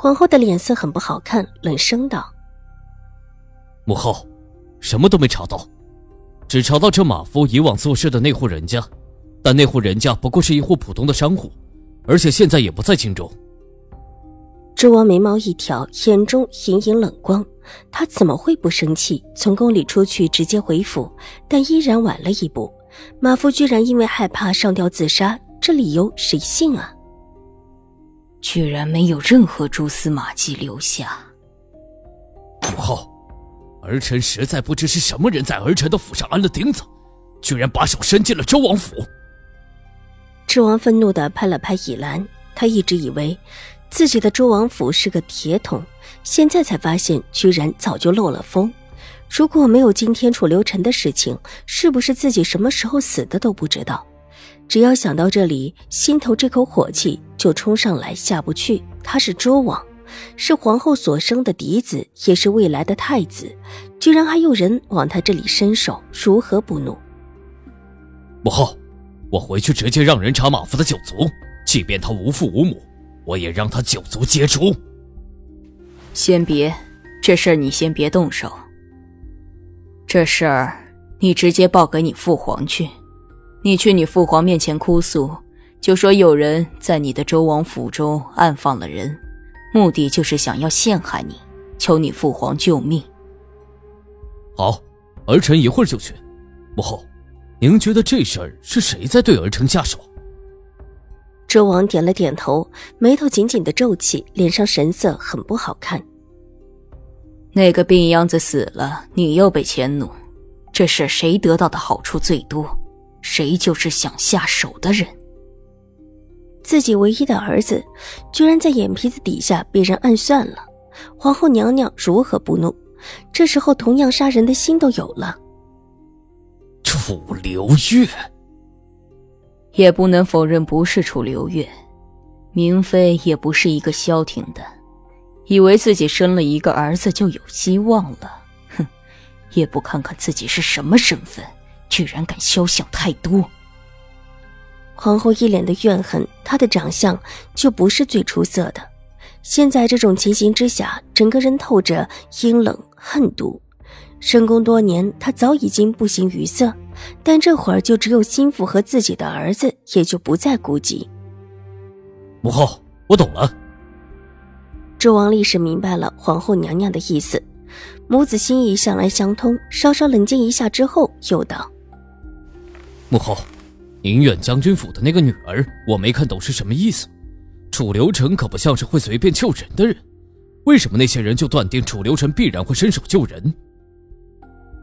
皇后的脸色很不好看，冷声道：“母后，什么都没查到，只查到这马夫以往做事的那户人家，但那户人家不过是一户普通的商户，而且现在也不在京中。”周王眉毛一挑，眼中隐隐冷光。他怎么会不生气？从宫里出去，直接回府，但依然晚了一步。马夫居然因为害怕上吊自杀，这理由谁信啊？居然没有任何蛛丝马迹留下。母后，儿臣实在不知是什么人在儿臣的府上安了钉子，居然把手伸进了周王府。周王愤怒的拍了拍倚兰，他一直以为自己的周王府是个铁桶，现在才发现居然早就漏了风。如果没有今天楚留臣的事情，是不是自己什么时候死的都不知道？只要想到这里，心头这口火气就冲上来，下不去。他是周王，是皇后所生的嫡子，也是未来的太子，居然还有人往他这里伸手，如何不怒？母后，我回去直接让人查马夫的九族，即便他无父无母，我也让他九族皆诛。先别，这事儿你先别动手。这事儿你直接报给你父皇去。你去你父皇面前哭诉，就说有人在你的周王府中暗放了人，目的就是想要陷害你，求你父皇救命。好，儿臣一会儿就去。母后，您觉得这事儿是谁在对儿臣下手？周王点了点头，眉头紧紧的皱起，脸上神色很不好看。那个病秧子死了，你又被迁怒，这事谁得到的好处最多？谁就是想下手的人。自己唯一的儿子，居然在眼皮子底下被人暗算了。皇后娘娘如何不怒？这时候同样杀人的心都有了。楚留月，也不能否认不是楚留月。明妃也不是一个消停的，以为自己生了一个儿子就有希望了。哼，也不看看自己是什么身份。居然敢肖想太多！皇后一脸的怨恨，她的长相就不是最出色的。现在这种情形之下，整个人透着阴冷恨毒。深宫多年，她早已经不形于色，但这会儿就只有心腹和自己的儿子，也就不再顾及。母后，我懂了。周王立时明白了皇后娘娘的意思，母子心意向来相通。稍稍冷静一下之后，又道。母后，宁远将军府的那个女儿，我没看懂是什么意思。楚留臣可不像是会随便救人的人，为什么那些人就断定楚留臣必然会伸手救人？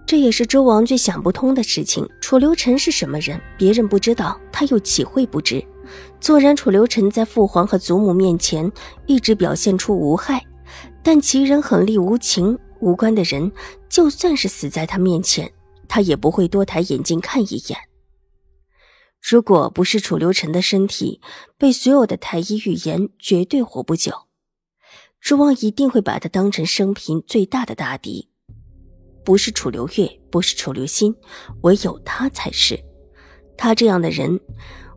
这也是周王最想不通的事情。楚留臣是什么人？别人不知道，他又岂会不知？纵然楚留臣在父皇和祖母面前一直表现出无害，但其人狠厉无情，无关的人就算是死在他面前，他也不会多抬眼睛看一眼。如果不是楚留臣的身体被所有的太医预言绝对活不久，楚王一定会把他当成生平最大的大敌。不是楚留月，不是楚留心，唯有他才是。他这样的人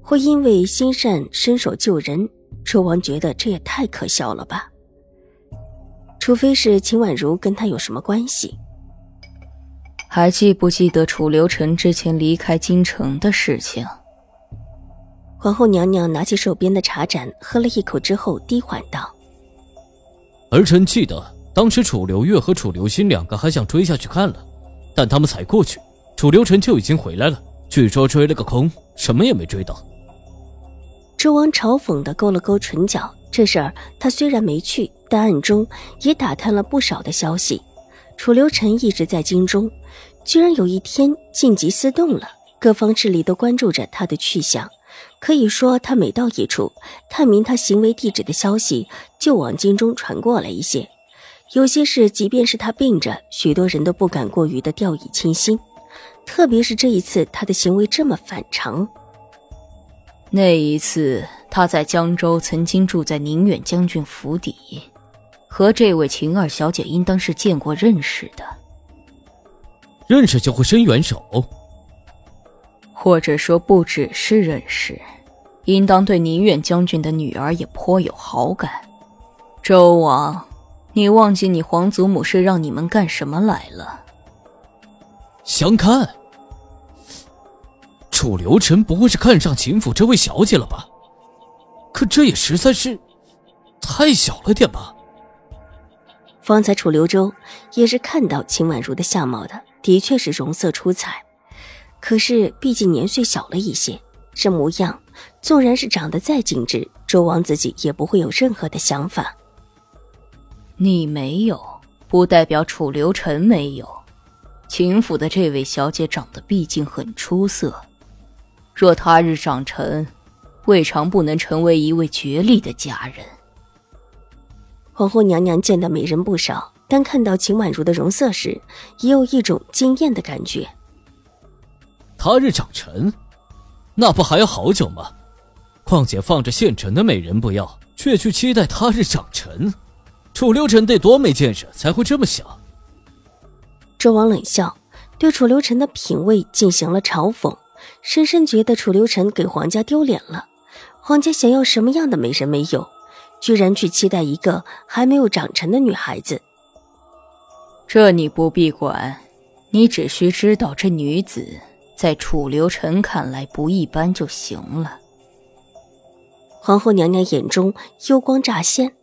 会因为心善伸手救人，楚王觉得这也太可笑了吧？除非是秦婉如跟他有什么关系。还记不记得楚留臣之前离开京城的事情？皇后娘娘拿起手边的茶盏，喝了一口之后，低缓道：“儿臣记得，当时楚留月和楚留心两个还想追下去看了，但他们才过去，楚留臣就已经回来了。据说追了个空，什么也没追到。”周王嘲讽的勾了勾唇角，这事儿他虽然没去，但暗中也打探了不少的消息。楚留臣一直在京中，居然有一天晋级私动了，各方势力都关注着他的去向。可以说，他每到一处，探明他行为地址的消息就往京中传过来一些。有些事，即便是他病着，许多人都不敢过于的掉以轻心。特别是这一次，他的行为这么反常。那一次，他在江州曾经住在宁远将军府邸，和这位秦二小姐应当是见过、认识的。认识就会伸援手，或者说不只是认识，应当对宁远将军的女儿也颇有好感。周王，你忘记你皇祖母是让你们干什么来了？相看。楚留臣不会是看上秦府这位小姐了吧？可这也实在是太小了点吧。方才楚留州也是看到秦婉如的相貌的，的确是容色出彩。可是毕竟年岁小了一些，这模样纵然是长得再精致，周王自己也不会有任何的想法。你没有，不代表楚留臣没有。秦府的这位小姐长得毕竟很出色。若他日长成，未尝不能成为一位绝丽的佳人。皇后娘娘见的美人不少，但看到秦婉如的容色时，也有一种惊艳的感觉。他日长成，那不还要好久吗？况且放着现成的美人不要，却去期待他日长成，楚留臣得多没见识才会这么想？周王冷笑，对楚留臣的品味进行了嘲讽。深深觉得楚留臣给皇家丢脸了。皇家想要什么样的美人没有，居然去期待一个还没有长成的女孩子。这你不必管，你只需知道这女子在楚留臣看来不一般就行了。皇后娘娘眼中幽光乍现。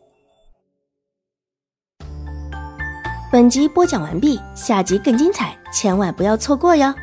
本集播讲完毕，下集更精彩，千万不要错过哟。